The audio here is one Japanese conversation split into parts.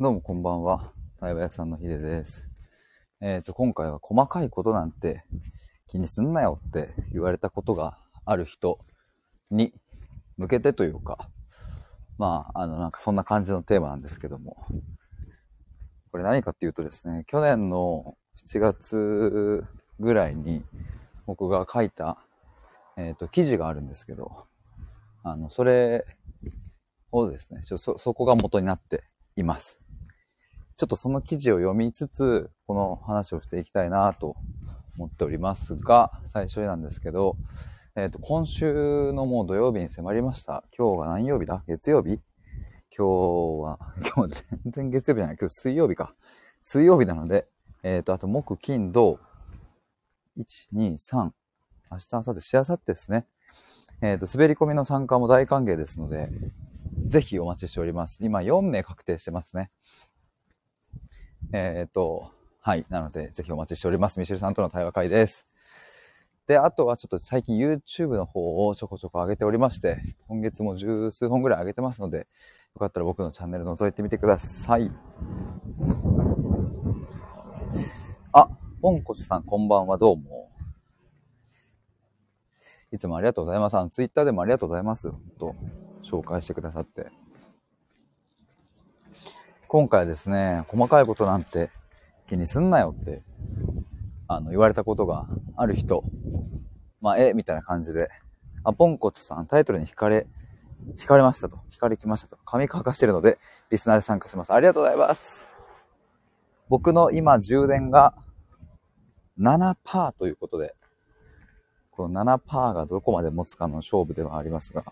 どうもこんばんは。対話屋さんのヒデです。えっ、と、今回は細かいことなんて気にすんなよって言われたことがある人に向けてというか、まあ、あの、なんかそんな感じのテーマなんですけども。これ何かっていうとですね、去年の7月ぐらいに僕が書いた、えっ、と、記事があるんですけど、あの、それをですね、ちょそ、そこが元になっています。ちょっとその記事を読みつつ、この話をしていきたいなと思っておりますが、最初なんですけど、えっ、と、今週のもう土曜日に迫りました。今日は何曜日だ？月曜日？今日は、今日全然月曜日じゃない。今日水曜日か。水曜日なので、えっ、と、あと木、金、土、1、2、3、明日、明後日、しあさってですね。えっ、と、滑り込みの参加も大歓迎ですので、ぜひお待ちしております。今4名確定してますね。えっ、と、はい。なので、ぜひお待ちしております。ミシェルさんとの対話会です。で、あとはちょっと最近 YouTube の方をちょこちょこ上げておりまして、今月も十数本ぐらい上げてますので、よかったら僕のチャンネル覗いてみてください。あ、ポンコチさんこんばんは、どうも。いつもありがとうございます。あの、Twitter でもありがとうございます。と、紹介してくださって。今回ですね、細かいことなんて気にすんなよって、あの、言われたことがある人、まあ、え、みたいな感じで、あ、ポンコツさん、タイトルに惹かれ、惹かれましたと、惹かれきましたと、髪乾かしてるので、リスナーで参加します。ありがとうございます。僕の今充電が7%ということで、この7%がどこまで持つかの勝負ではありますが、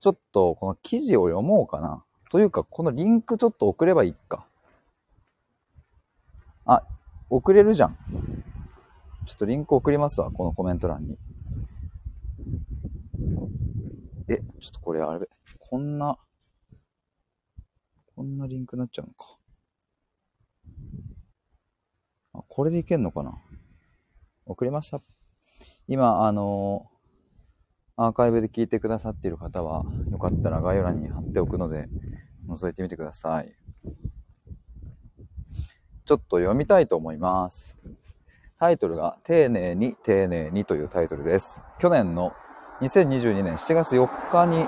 ちょっとこの記事を読もうかな。というか、このリンクちょっと送ればいいか。あ、送れるじゃん。ちょっとリンク送りますわ、このコメント欄に。え、ちょっとこれあれ、こんな、こんなリンクになっちゃうのか。あ、これでいけんのかな送りました。今、あのアーカイブで聞いてくださっている方は、よかったら概要欄に貼っておくので、覗いてみてください。ちょっと読みたいと思います。タイトルが、丁寧に丁寧にというタイトルです。去年の2022年7月4日に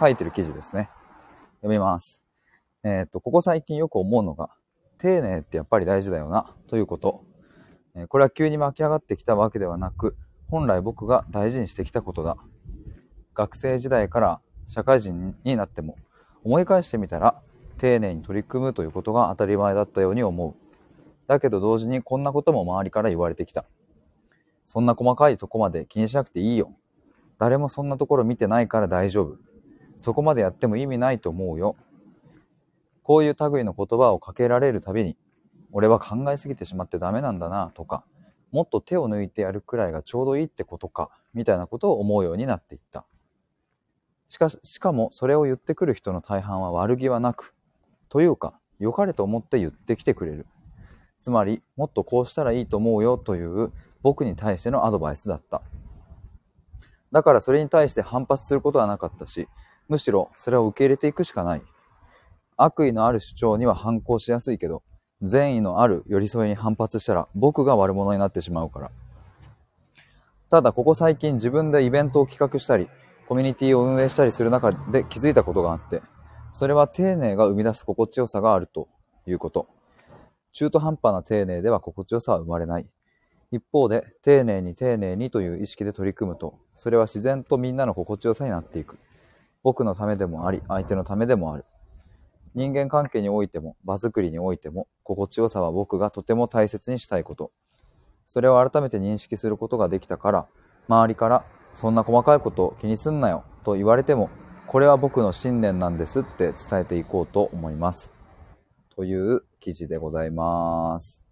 書いてる記事ですね。読みます。えっ、と、ここ最近よく思うのが、丁寧ってやっぱり大事だよな、ということ。えこれは急に巻き上がってきたわけではなく、本来僕が大事にしてきたことだ。学生時代から社会人になっても思い返してみたら丁寧に取り組むということが当たり前だったように思う。だけど同時にこんなことも周りから言われてきた。そんな細かいとこまで気にしなくていいよ。誰もそんなところ見てないから大丈夫。そこまでやっても意味ないと思うよ。こういう類の言葉をかけられるたびに、俺は考えすぎてしまってダメなんだなとか、もっと手を抜いてやるくらいがちょうどいいってことか、みたいなことを思うようになっていった。しかし、しかもそれを言ってくる人の大半は悪気はなく、というか、良かれと思って言ってきてくれる。つまり、もっとこうしたらいいと思うよという僕に対してのアドバイスだった。だからそれに対して反発することはなかったし、むしろそれを受け入れていくしかない。悪意のある主張には反抗しやすいけど、善意のある寄り添いに反発したら僕が悪者になってしまうから。ただここ最近自分でイベントを企画したり、コミュニティを運営したりする中で気づいたことがあって、それは丁寧が生み出す心地よさがあるということ。中途半端な丁寧では心地よさは生まれない。一方で、丁寧に丁寧にという意識で取り組むと、それは自然とみんなの心地よさになっていく。僕のためでもあり、相手のためでもある。人間関係においても、場作りにおいても、心地よさは僕がとても大切にしたいこと。それを改めて認識することができたから、周りから、そんな細かいこと気にすんなよ、と言われても、これは僕の信念なんですって伝えていこうと思います。という記事でございます。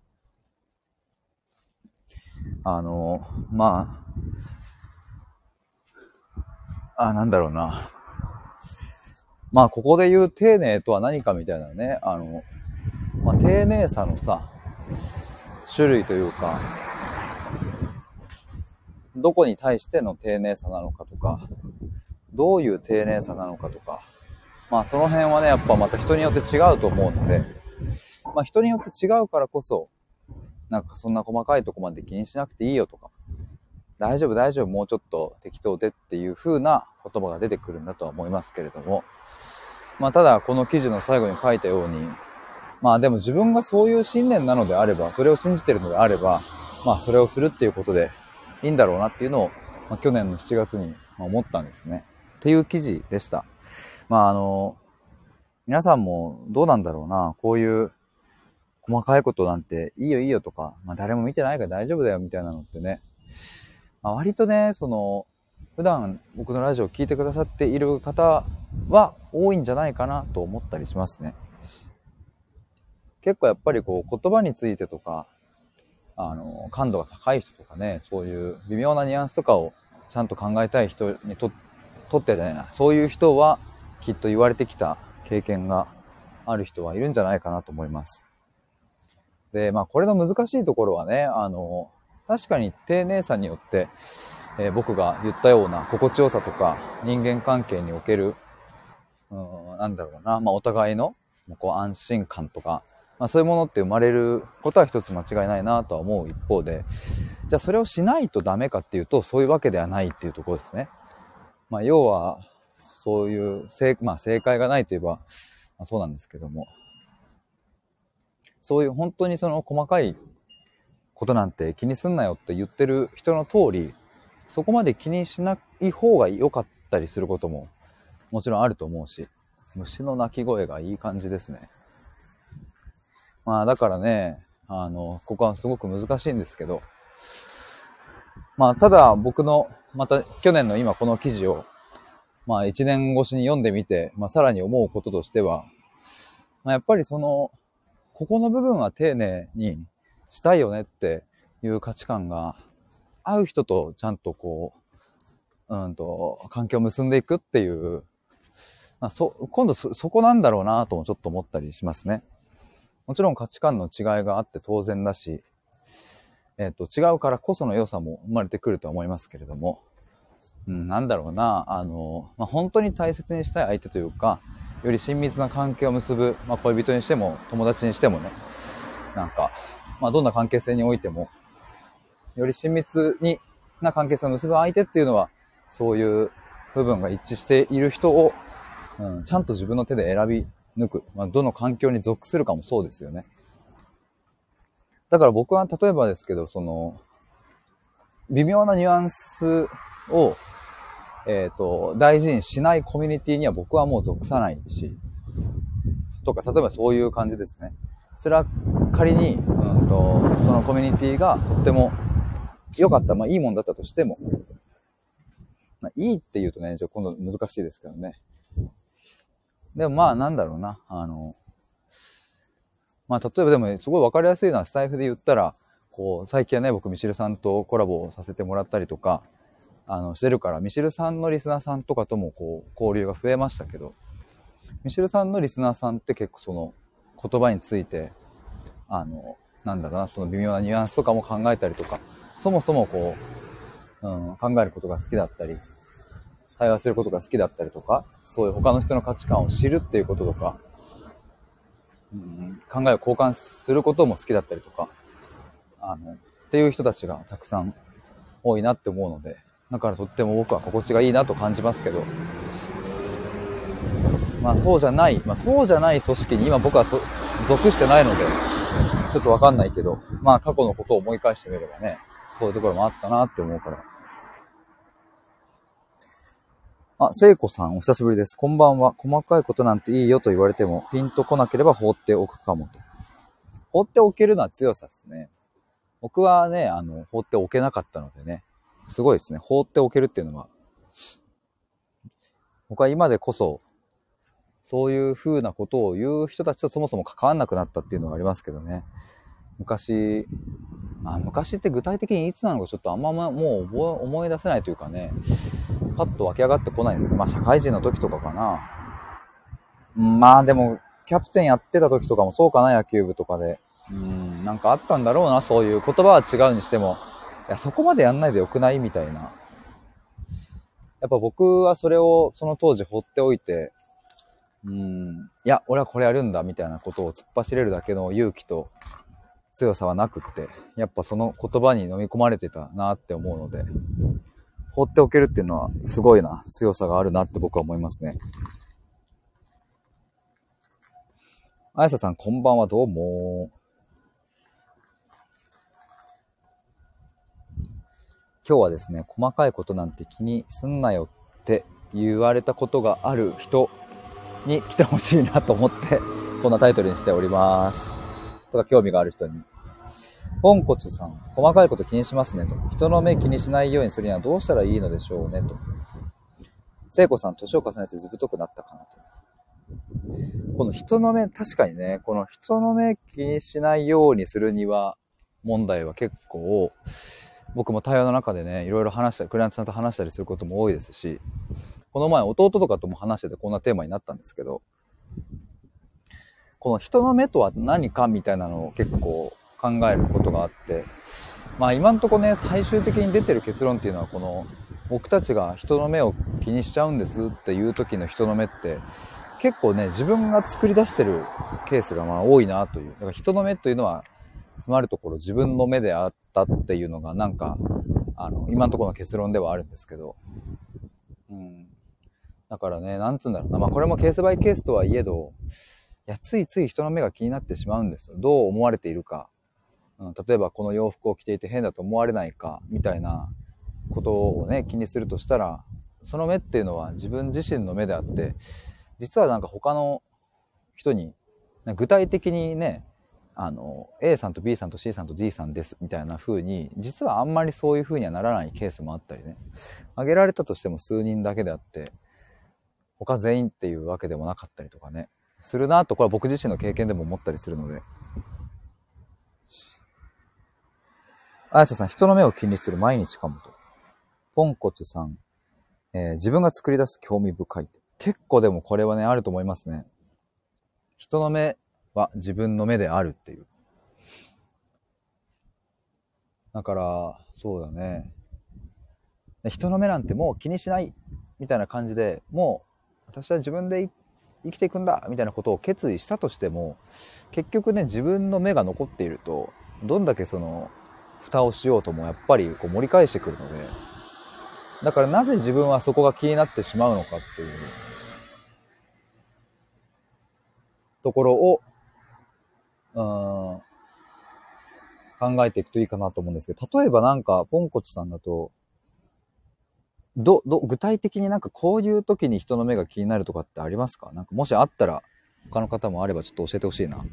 あの、まあ、あ、なんだろうな。まあ、ここで言う丁寧とは何かみたいなね、あの、まあ、丁寧さのさ、種類というか、どこに対しての丁寧さなのかとか、どういう丁寧さなのかとか、まあその辺はね、やっぱまた人によって違うと思うので、まあ人によって違うからこそ、なんかそんな細かいとこまで気にしなくていいよとか、大丈夫大丈夫もうちょっと適当でっていう風な言葉が出てくるんだとは思いますけれども、まあただこの記事の最後に書いたように、まあでも自分がそういう信念なのであれば、それを信じてるのであれば、まあそれをするっていうことでいいんだろうなっていうのを、まあ、去年の7月に思ったんですね。っていう記事でした。まああの、皆さんもどうなんだろうな、こういう細かいことなんていいよいいよとか、まあ誰も見てないから大丈夫だよみたいなのってね、まあ、割とね、その、普段僕のラジオを聴いてくださっている方は多いんじゃないかなと思ったりしますね。結構やっぱりこう言葉についてとか、あの、感度が高い人とかね、そういう微妙なニュアンスとかをちゃんと考えたい人にととってね、そういう人はきっと言われてきた経験がある人はいるんじゃないかなと思います。で、まあこれの難しいところはね、あの、確かに丁寧さによって、えー、僕が言ったような心地よさとか人間関係における、うん、なんだろうな、まあお互いのこう安心感とか、まあそういうものって生まれることは一つ間違いないなとは思う一方で、じゃあそれをしないとダメかっていうと、そういうわけではないっていうところですね。まあ要は、そういう正、まあ正解がないといえば、まあ、そうなんですけども、そういう本当にその細かいことなんて気にすんなよって言ってる人の通り、そこまで気にしない方が良かったりすることももちろんあると思うし、虫の鳴き声がいい感じですね。まあだからね、あの、ここはすごく難しいんですけど、まあただ僕の、また去年の今この記事を、まあ一年越しに読んでみて、まあさらに思うこととしては、まあ、やっぱりその、ここの部分は丁寧にしたいよねっていう価値観が合う人とちゃんとこう、うんと、関係を結んでいくっていう、まあ、そ、今度そ、そこなんだろうなともちょっと思ったりしますね。もちろん価値観の違いがあって当然だし、えっ、ー、と、違うからこその良さも生まれてくると思いますけれども、うん、なんだろうな、あの、まあ、本当に大切にしたい相手というか、より親密な関係を結ぶ、まあ、恋人にしても、友達にしてもね、なんか、まあ、どんな関係性においても、より親密にな関係性を結ぶ相手っていうのは、そういう部分が一致している人を、うん、ちゃんと自分の手で選び抜く。まあ、どの環境に属するかもそうですよね。だから僕は例えばですけど、その、微妙なニュアンスをえっ、ー、と、大事にしないコミュニティには僕はもう属さないし、とか、例えばそういう感じですね。それは仮に、うんと、そのコミュニティがとても良かった、まあいいもんだったとしても、まあいいって言うとね、じゃ今度難しいですけどね。でもまあなんだろうな、あの、まあ例えばでもすごいわかりやすいのはスタイフで言ったら、こう、最近はね、僕ミシルさんとコラボさせてもらったりとか、あの、してるから、ミシルさんのリスナーさんとかともこう、交流が増えましたけど、ミシルさんのリスナーさんって結構その、言葉について、あの、なんだろうな、その微妙なニュアンスとかも考えたりとか、そもそもこう、うん、考えることが好きだったり、対話することが好きだったりとか、そういう他の人の価値観を知るっていうこととか、うん、考えを交換することも好きだったりとか、あの、っていう人たちがたくさん多いなって思うので、だからとっても僕は心地がいいなと感じますけど、まあそうじゃない、まあそうじゃない組織に今僕は属してないので、ちょっとわかんないけど、まあ過去のことを思い返してみればね、そういうところもあったなって思うから。あ、聖子さん、お久しぶりです。こんばんは。細かいことなんていいよと言われても、ピンとこなければ放っておくかもと。放っておけるのは強さですね。僕はね、あの、放っておけなかったのでね、すごいですね。放っておけるっていうのは。僕は今でこそ、そういう風なことを言う人たちとそもそも関わんなくなったっていうのがありますけどね。昔、あ昔って具体的にいつなのかちょっとあんまもう思い出せないというかね、パッと湧き上がってこないんですけど、まあ社会人の時とかかな。まあでも、キャプテンやってた時とかもそうかな、野球部とかで。うん、なんかあったんだろうな、そういう言葉は違うにしても。いや、そこまでやんないでよくないみたいな。やっぱ僕はそれをその当時放っておいて、うん、いや、俺はこれやるんだみたいなことを突っ走れるだけの勇気と強さはなくって、やっぱその言葉に飲み込まれてたなって思うので、放っておけるっていうのはすごいな、強さがあるなって僕は思いますね。あやささん、こんばんは、どうも。今日はですね、細かいことなんて気にすんなよって言われたことがある人に来てほしいなと思って、こんなタイトルにしております。とか興味がある人に。ポンコツさん、細かいこと気にしますねと。人の目気にしないようにするにはどうしたらいいのでしょうねと。聖子さん、年を重ねてずぶとくなったかなと。この人の目、確かにね、この人の目気にしないようにするには、問題は結構、僕も対話の中でね、いろいろ話したり、クライアントさんと話したりすることも多いですし、この前弟とかとも話しててこんなテーマになったんですけど、この人の目とは何かみたいなのを結構考えることがあって、まあ今んとこね、最終的に出てる結論っていうのはこの、僕たちが人の目を気にしちゃうんですっていう時の人の目って、結構ね、自分が作り出してるケースがまあ多いなという。だから人の目というのは、つまるところ自分の目であったっていうのがなんか、あの、今のとこの結論ではあるんですけど、うん。だからね、なんつうんだろうな。まあこれもケースバイケースとはいえど、いや、ついつい人の目が気になってしまうんですよ。どう思われているか。うん、例えばこの洋服を着ていて変だと思われないか、みたいなことをね、気にするとしたら、その目っていうのは自分自身の目であって、実はなんか他の人に、具体的にね、あの、A さんと B さんと C さんと D さんですみたいな風に、実はあんまりそういう風にはならないケースもあったりね。挙げられたとしても数人だけであって、他全員っていうわけでもなかったりとかね、するなと、これは僕自身の経験でも思ったりするので。あやささん、人の目を気にする毎日かもと。ポンコツさん、えー、自分が作り出す興味深い。結構でもこれはね、あると思いますね。人の目は自分の目であるっていう。だから、そうだね。人の目なんてもう気にしないみたいな感じで、もう私は自分で生きていくんだみたいなことを決意したとしても結局ね自分の目が残っているとどんだけその蓋をしようともやっぱりこう盛り返してくるのでだからなぜ自分はそこが気になってしまうのかっていうところをうん考えていくといいかなと思うんですけど例えばなんかポンコツさんだとど、ど、具体的になんかこういう時に人の目が気になるとかってありますか？なんかもしあったら、他の方もあればちょっと教えてほしいな。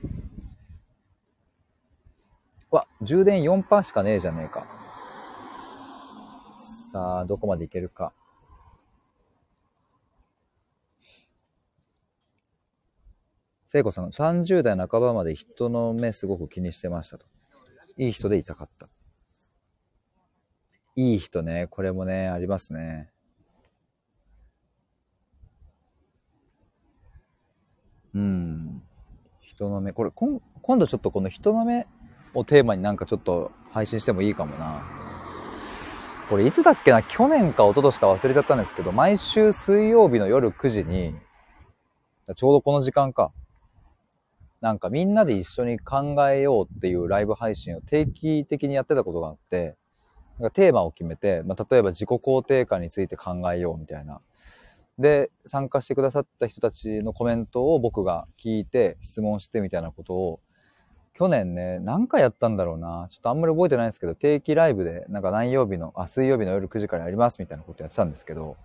わ、充電4%しかねえじゃねえか。さあ、どこまでいけるか。聖子さん、30代半ばまで人の目すごく気にしてましたと。いい人でいたかった。いい人ね、これもね、ありますね。うん。人の目。これ、今度ちょっとこの人の目をテーマになんかちょっと配信してもいいかもな。これいつだっけな？去年か一昨年か忘れちゃったんですけど、毎週水曜日の夜9時に、ちょうどこの時間か。なんかみんなで一緒に考えようっていうライブ配信を定期的にやってたことがあって、なんかテーマを決めて、まあ、例えば自己肯定感について考えようみたいな。で、参加してくださった人たちのコメントを僕が聞いて質問してみたいなことを、去年ね、何回やったんだろうな。ちょっとあんまり覚えてないんですけど、定期ライブで、なんか何曜日の、あ、水曜日の夜9時からやりますみたいなことやってたんですけど、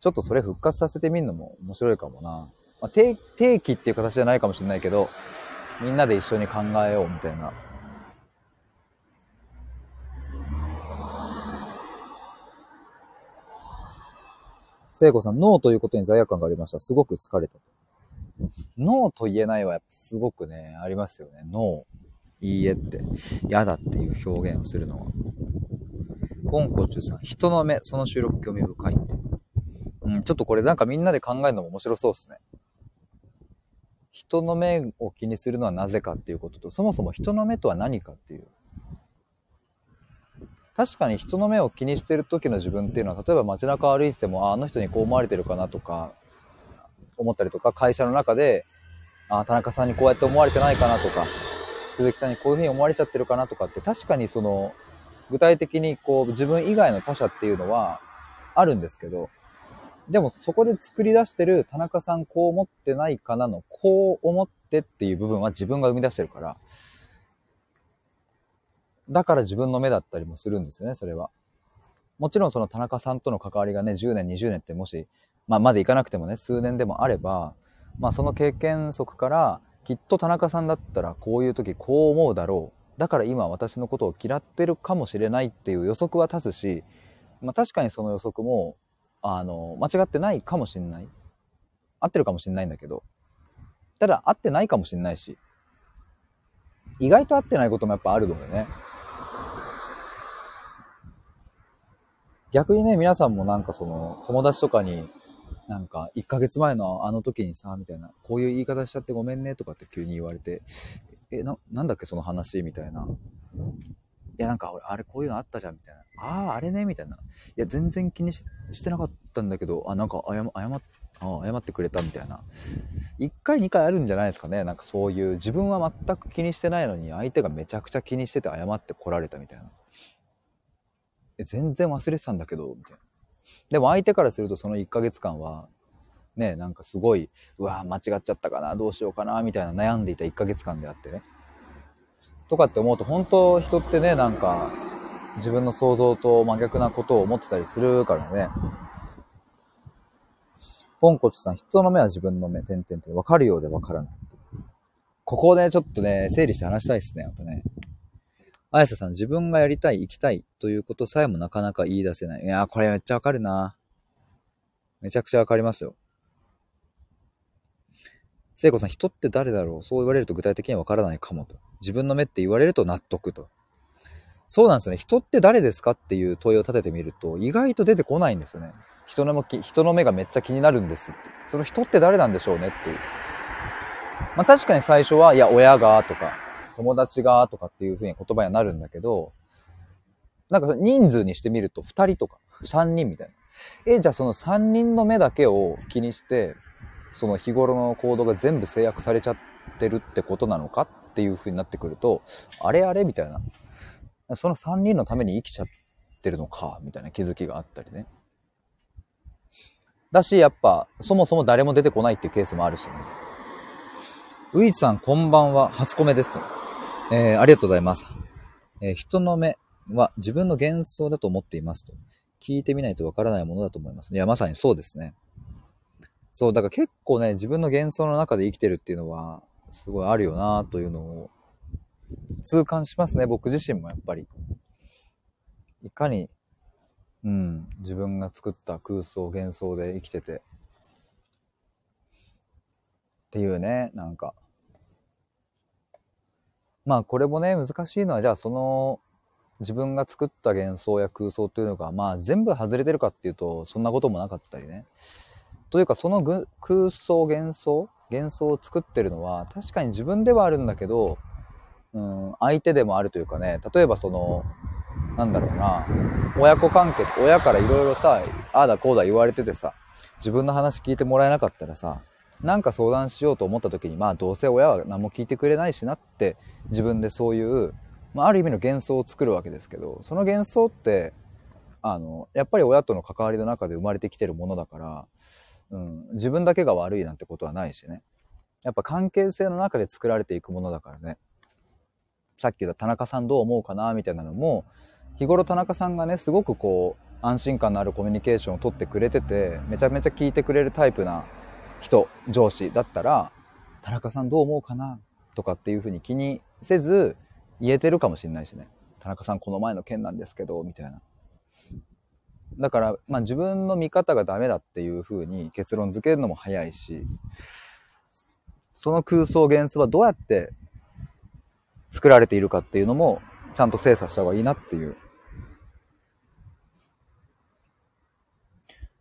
ちょっとそれ復活させてみるのも面白いかもな。まあ、定定期っていう形じゃないかもしれないけど、みんなで一緒に考えようみたいな聖子さん、ノーということに罪悪感がありました。すごく疲れた。ノーと言えないはやっぱすごくね、ありますよね。ノー。いいえって。嫌だっていう表現をするのは。ポンコチュさん、人の目、その収録興味深いって。うん、ちょっとこれなんかみんなで考えるのも面白そうですね。人の目を気にするのはなぜかっていうことと、そもそも人の目とは何かっていう。確かに人の目を気にしてる時の自分っていうのは、例えば街中歩いてても、あ、あの人にこう思われてるかなとか、思ったりとか、会社の中で、あ、田中さんにこうやって思われてないかなとか、鈴木さんにこういうふうに思われちゃってるかなとかって確かにその、具体的にこう自分以外の他者っていうのはあるんですけど、でもそこで作り出してる田中さんこう思ってないかなの、こう思ってっていう部分は自分が生み出してるから、だから自分の目だったりもするんですよね、それは。もちろんその田中さんとの関わりがね、10年、20年ってもし、まあ、までいかなくてもね、数年でもあれば、まあ、その経験則から、きっと田中さんだったらこういう時こう思うだろう。だから今私のことを嫌ってるかもしれないっていう予測は立つし、まあ、確かにその予測も、あの、間違ってないかもしんない。合ってるかもしんないんだけど、ただ合ってないかもしんないし、意外と合ってないこともやっぱあるのでね。逆にね、皆さんもなんかその、友達とかに、なんか、1ヶ月前のあの時にさ、みたいな、こういう言い方しちゃってごめんねとかって急に言われて、え、な、なんだっけその話みたいな。いや、なんか俺、あれこういうのあったじゃんみたいな。ああ、あれねみたいな。いや、全然気にしてなかったんだけど、あ、なんか謝、謝っ、あ謝ってくれたみたいな。1回2回あるんじゃないですかね。なんかそういう、自分は全く気にしてないのに、相手がめちゃくちゃ気にしてて謝って来られたみたいな。全然忘れてたんだけど、みたいな。でも相手からするとその1ヶ月間は、ね、なんかすごい、うわ間違っちゃったかな、どうしようかな、みたいな悩んでいた1ヶ月間であってね。とかって思うと、本当人ってね、なんか、自分の想像と真逆なことを思ってたりするからね。ポンコツさん、人の目は自分の目、点々って分かるようで分からない。ここでちょっとね、整理して話したいですね、あとね。あやささん、自分がやりたい、行きたいということさえもなかなか言い出せない。いやー、これめっちゃわかるな。めちゃくちゃわかりますよ。聖子さん、人って誰だろう？そう言われると具体的にわからないかもと。自分の目って言われると納得と。そうなんですよね。人って誰ですかっていう問いを立ててみると、意外と出てこないんですよね。人の人の目がめっちゃ気になるんですって。その人って誰なんでしょうねっていう。まあ確かに最初は、いや、親がとか、友達がとかっていう風に言葉になるんだけど、なんか人数にしてみると2人とか3人みたいな。え、じゃあその3人の目だけを気にして、その日頃の行動が全部制約されちゃってるってことなのかっていう風になってくると、あれあれみたいな。その3人のために生きちゃってるのか、みたいな気づきがあったりね。だし、やっぱ、そもそも誰も出てこないっていうケースもあるしね。ウイチさん、こんばんは。初コメですと。えー、ありがとうございます。えー、人の目は自分の幻想だと思っていますと。聞いてみないとわからないものだと思います。いや、まさにそうですね。そう、だから結構ね、自分の幻想の中で生きてるっていうのは、すごいあるよなというのを、痛感しますね、僕自身もやっぱり。いかに、うん、自分が作った空想、幻想で生きてて、っていうね、なんか、まあこれもね、難しいのは、じゃあその自分が作った幻想や空想っていうのが、まあ全部外れてるかっていうと、そんなこともなかったりね。というか、その空想、幻想？幻想を作ってるのは、確かに自分ではあるんだけど、うん、相手でもあるというかね、例えばその、なんだろうな、親子関係、親からいろいろさ、ああだこうだ言われててさ、自分の話聞いてもらえなかったらさ、なんか相談しようと思った時に、まあどうせ親は何も聞いてくれないしなって自分でそういう、まあ、ある意味の幻想を作るわけですけど、その幻想って、あの、やっぱり親との関わりの中で生まれてきてるものだから、うん、自分だけが悪いなんてことはないしね。やっぱ関係性の中で作られていくものだからね。さっき言った田中さんどう思うかなみたいなのも、日頃田中さんがね、すごくこう、安心感のあるコミュニケーションをとってくれてて、めちゃめちゃ聞いてくれるタイプな人、上司だったら、田中さんどう思うかなとかっていうふうに気にせず言えてるかもしれないしね。田中さんこの前の件なんですけど、みたいな。だから、まあ自分の見方がダメだっていうふうに結論付けるのも早いし、その空想幻想はどうやって作られているかっていうのもちゃんと精査した方がいいなっていう。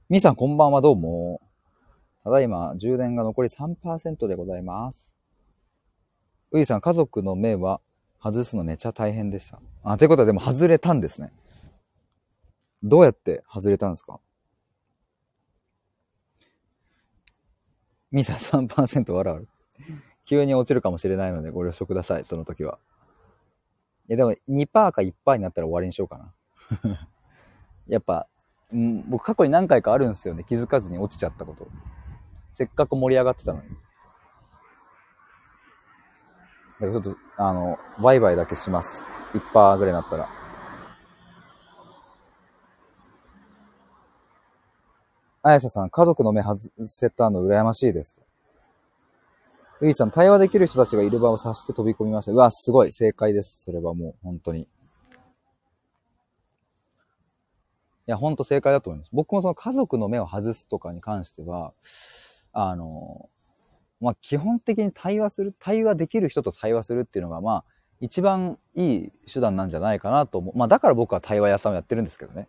みーさんこんばんはどうも。ただいま充電が残り3%でございます。ういさん、家族の目は外すのめちゃ大変でした。あ、ということはでも外れたんですね。どうやって外れたんですか？ミサ3%笑う。急に落ちるかもしれないのでご了承ください、その時は。いや、でも2%か1%になったら終わりにしようかな。やっぱ、うん、僕過去に何回かあるんですよね。気づかずに落ちちゃったこと。せっかく盛り上がってたのに。だからちょっと、あの、バイバイだけします。1%ぐらいになったら。あやささん、家族の目外せたの羨ましいです。ウィーさん、対話できる人たちがいる場を察して飛び込みました。うわ、すごい。正解です。それはもう、本当に。いや、ほんと正解だと思います。僕もその家族の目を外すとかに関しては、あの、まあ、基本的に対話する、対話できる人と対話するっていうのが、まあ、一番いい手段なんじゃないかなと思う。まあ、だから僕は対話屋さんをやってるんですけどね。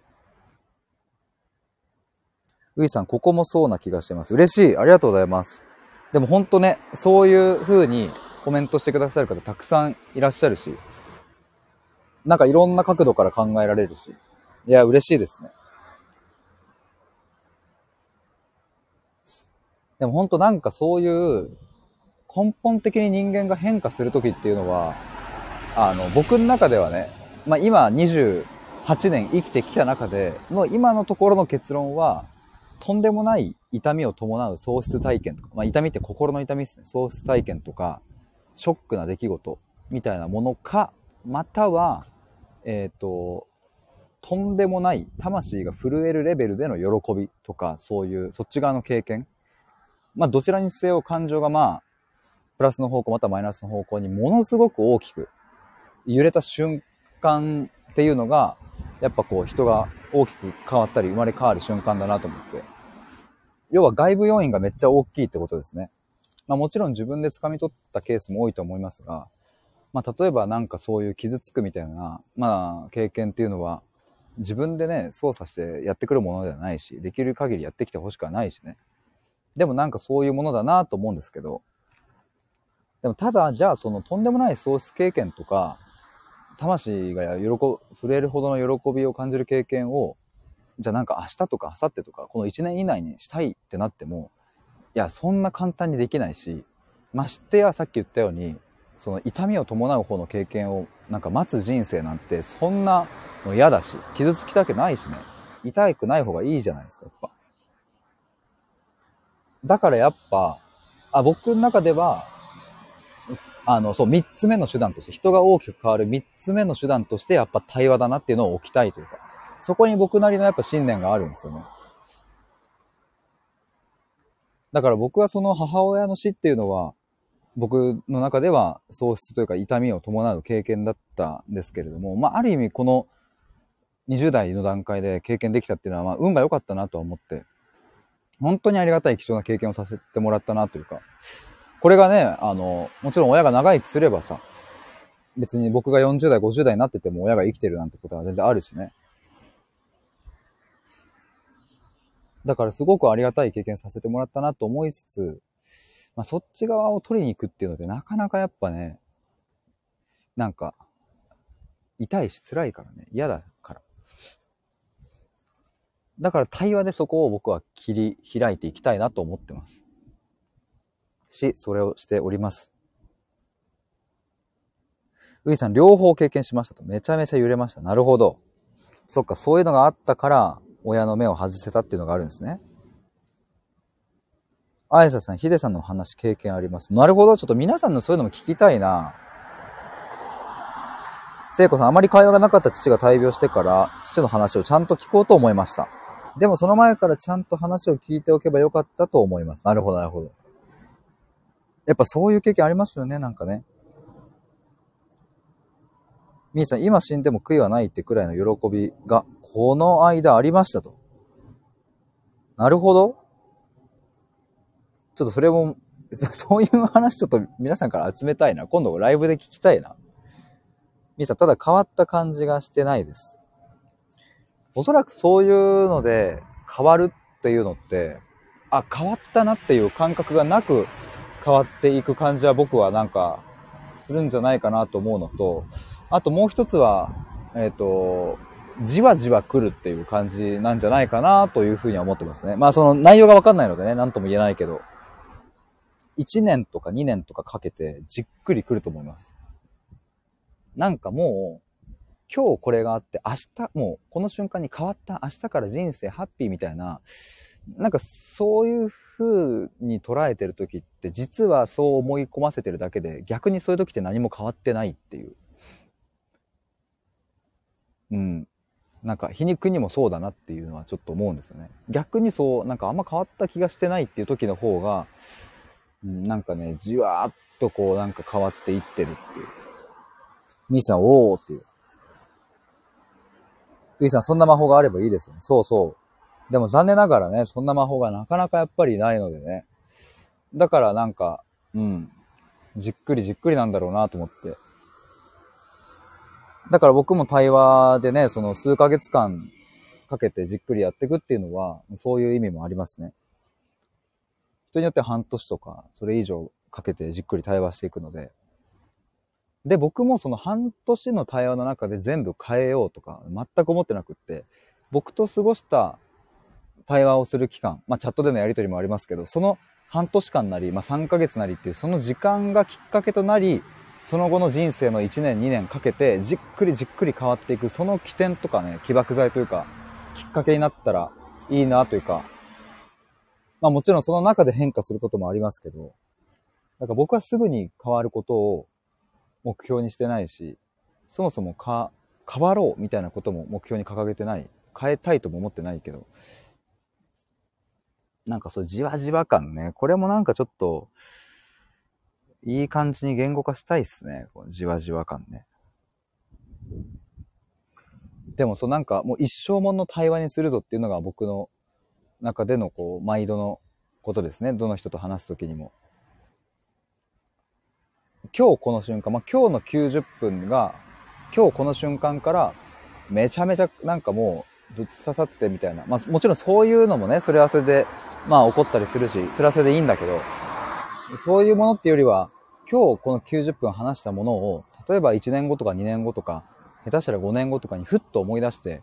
ういさん、ここもそうな気がしてます。嬉しい。ありがとうございます。でも本当ね、そういう風にコメントしてくださる方たくさんいらっしゃるし、なんかいろんな角度から考えられるし、いや、嬉しいですね。でも本当なんかそういう根本的に人間が変化するときっていうのは、あの、僕の中ではね、まあ今28年生きてきた中での今のところの結論は、とんでもない痛みを伴う喪失体験とか、まあ、痛みって心の痛みですね。喪失体験とか、ショックな出来事みたいなものか、または、えっ、ー、と、とんでもない魂が震えるレベルでの喜びとか、そういうそっち側の経験。まあ、どちらにせよ感情がまあ、プラスの方向またマイナスの方向にものすごく大きく揺れた瞬間っていうのが、やっぱこう人が大きく変わったり生まれ変わる瞬間だなと思って。要は外部要因がめっちゃ大きいってことですね。まあもちろん自分で掴み取ったケースも多いと思いますが、まあ例えばなんかそういう傷つくみたいな、まあ経験っていうのは自分でね、操作してやってくるものではないし、できる限りやってきてほしくはないしね。でもなんかそういうものだなと思うんですけど、でもただ、じゃあそのとんでもない喪失経験とか、魂が喜ぶ、触れるほどの喜びを感じる経験をじゃあなんか明日とか明後日とか、この1年以内にしたいってなっても、いや、そんな簡単にできないし、ましてやさっき言ったように、その痛みを伴う方の経験をなんか待つ人生なんて、そんなの嫌だし、傷つきたくないしね、痛くない方がいいじゃないですか、だからやっぱ、あ、僕の中では、あの、そう、三つ目の手段として、人が大きく変わる三つ目の手段として、やっぱ対話だなっていうのを置きたいというか、そこに僕なりのやっぱ信念があるんですよね。だから僕はその母親の死っていうのは、僕の中では喪失というか痛みを伴う経験だったんですけれども、まあある意味この20代の段階で経験できたっていうのは、まあ運が良かったなとは思って、本当にありがたい貴重な経験をさせてもらったなというか、これがね、あの、もちろん親が長生きすればさ、別に僕が40代、50代になってても親が生きてるなんてことは全然あるしね。だからすごくありがたい経験させてもらったなと思いつつ、まあ、そっち側を取りに行くっていうのでなかなかやっぱね、なんか、痛いし辛いからね、嫌だから。だから対話でそこを僕は切り開いていきたいなと思ってます。し、それをしております。ういさん、両方経験しましたと。めちゃめちゃ揺れました。なるほど。そっか、そういうのがあったから、親の目を外せたっていうのがあるんですね。あやささん、ヒデさんの話経験あります。なるほど。ちょっと皆さんのそういうのも聞きたいな。聖子さん、あまり会話がなかった父が大病してから、父の話をちゃんと聞こうと思いました。でもその前からちゃんと話を聞いておけばよかったと思います。なるほど、なるほど。やっぱそういう経験ありますよね、なんかね。みーさん、今死んでも悔いはないってくらいの喜びがこの間ありましたと。なるほど。ちょっとそれも、そういう話ちょっと皆さんから集めたいな。今度ライブで聞きたいな。ミさん、ただ変わった感じがしてないです。おそらくそういうので変わるっていうのって、あ、変わったなっていう感覚がなく変わっていく感じは僕はなんかするんじゃないかなと思うのと、あともう一つは、えっ、ー、と、じわじわ来るっていう感じなんじゃないかなというふうには思ってますね。まあその内容がわかんないのでね、なんとも言えないけど。1年とか2年とかかけてじっくり来ると思います。なんかもう、今日これがあって、明日、もうこの瞬間に変わった、明日から人生ハッピーみたいな、なんかそういう風に捉えてる時って実はそう思い込ませてるだけで逆にそういう時って何も変わってないっていう。うん。なんか皮肉にもそうだなっていうのはちょっと思うんですよね。逆にそう、なんかあんま変わった気がしてないっていう時の方が、なんかね、じわーっとこうなんか変わっていってるっていう。ミーさん、おーっていう。ウィさん、そんな魔法があればいいですね。そうそう。でも残念ながらね、そんな魔法がなかなかやっぱりないのでね。だからなんか、うん、じっくりじっくりなんだろうなと思って。だから僕も対話でね、その数ヶ月間かけてじっくりやっていくっていうのは、そういう意味もありますね。人によって半年とか、それ以上かけてじっくり対話していくので。で、僕もその半年の対話の中で全部変えようとか、全く思ってなくって、僕と過ごした対話をする期間、まあチャットでのやりとりもありますけど、その半年間なり、まあ3ヶ月なりっていうその時間がきっかけとなり、その後の人生の1年2年かけてじっくりじっくり変わっていくその起点とかね起爆剤というかきっかけになったらいいなというかまあもちろんその中で変化することもありますけどなんか僕はすぐに変わることを目標にしてないしそもそもか変わろうみたいなことも目標に掲げてない変えたいとも思ってないけどなんかそうじわじわ感ねこれもなんかちょっといい感じに言語化したいっすね。このじわじわ感ね。でもそうなんかもう一生もの対話にするぞっていうのが僕の中でのこう毎度のことですね。どの人と話す時にも。今日この瞬間、まあ、今日の90分が今日この瞬間からめちゃめちゃなんかもうぶち刺さってみたいな。まあもちろんそういうのもね、それはそれでまあ起こったりするし、それはそれでいいんだけど、そういうものっていうよりは、今日この90分話したものを、例えば1年後とか2年後とか、下手したら5年後とかにふっと思い出して、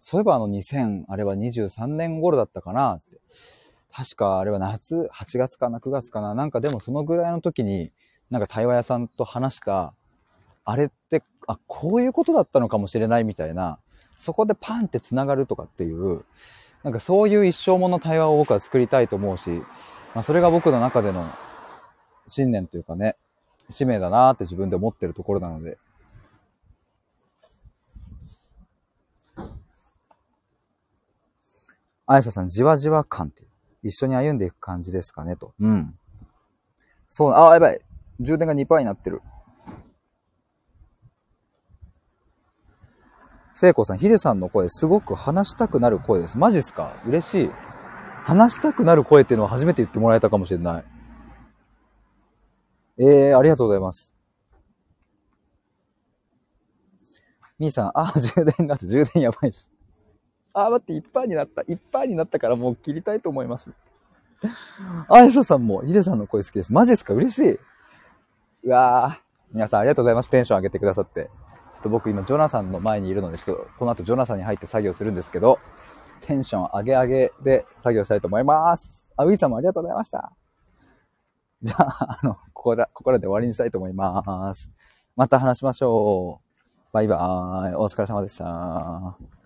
そういえばあの2000、あれは23年頃だったかなって。確かあれは夏、8月かな、9月かな。なんかでもそのぐらいの時に、なんか対話屋さんと話した、あれって、あ、こういうことだったのかもしれないみたいな、そこでパンって繋がるとかっていう、なんかそういう一生もの対話を僕は作りたいと思うし、まあ、それが僕の中での信念というかね、使命だなって自分で思ってるところなので。あやささん、じわじわ感って一緒に歩んでいく感じですかねと。うん。そう、あ、やばい。充電が2%になってる。聖子さん、ヒデさんの声、すごく話したくなる声です。マジっすか？嬉しい。話したくなる声っていうのは初めて言ってもらえたかもしれない。えー、ありがとうございます。みーさん、あ、充電が、充電やばいし。あ、待って、いっぱいになった。いっぱいになったからもう切りたいと思います。あやささんも、ヒデさんの声好きです。マジですか？嬉しい。うわー。皆さんありがとうございます。テンション上げてくださって。ちょっと僕今、ジョナサンの前にいるので、ちょっとこの後ジョナサンに入って作業するんですけど、テンション上げ上げで作業したいと思います。あ、ウィーさんもありがとうございました。じゃあ、あの、ここら、ここらで終わりにしたいと思います。また話しましょう。バイバーイ。お疲れ様でした。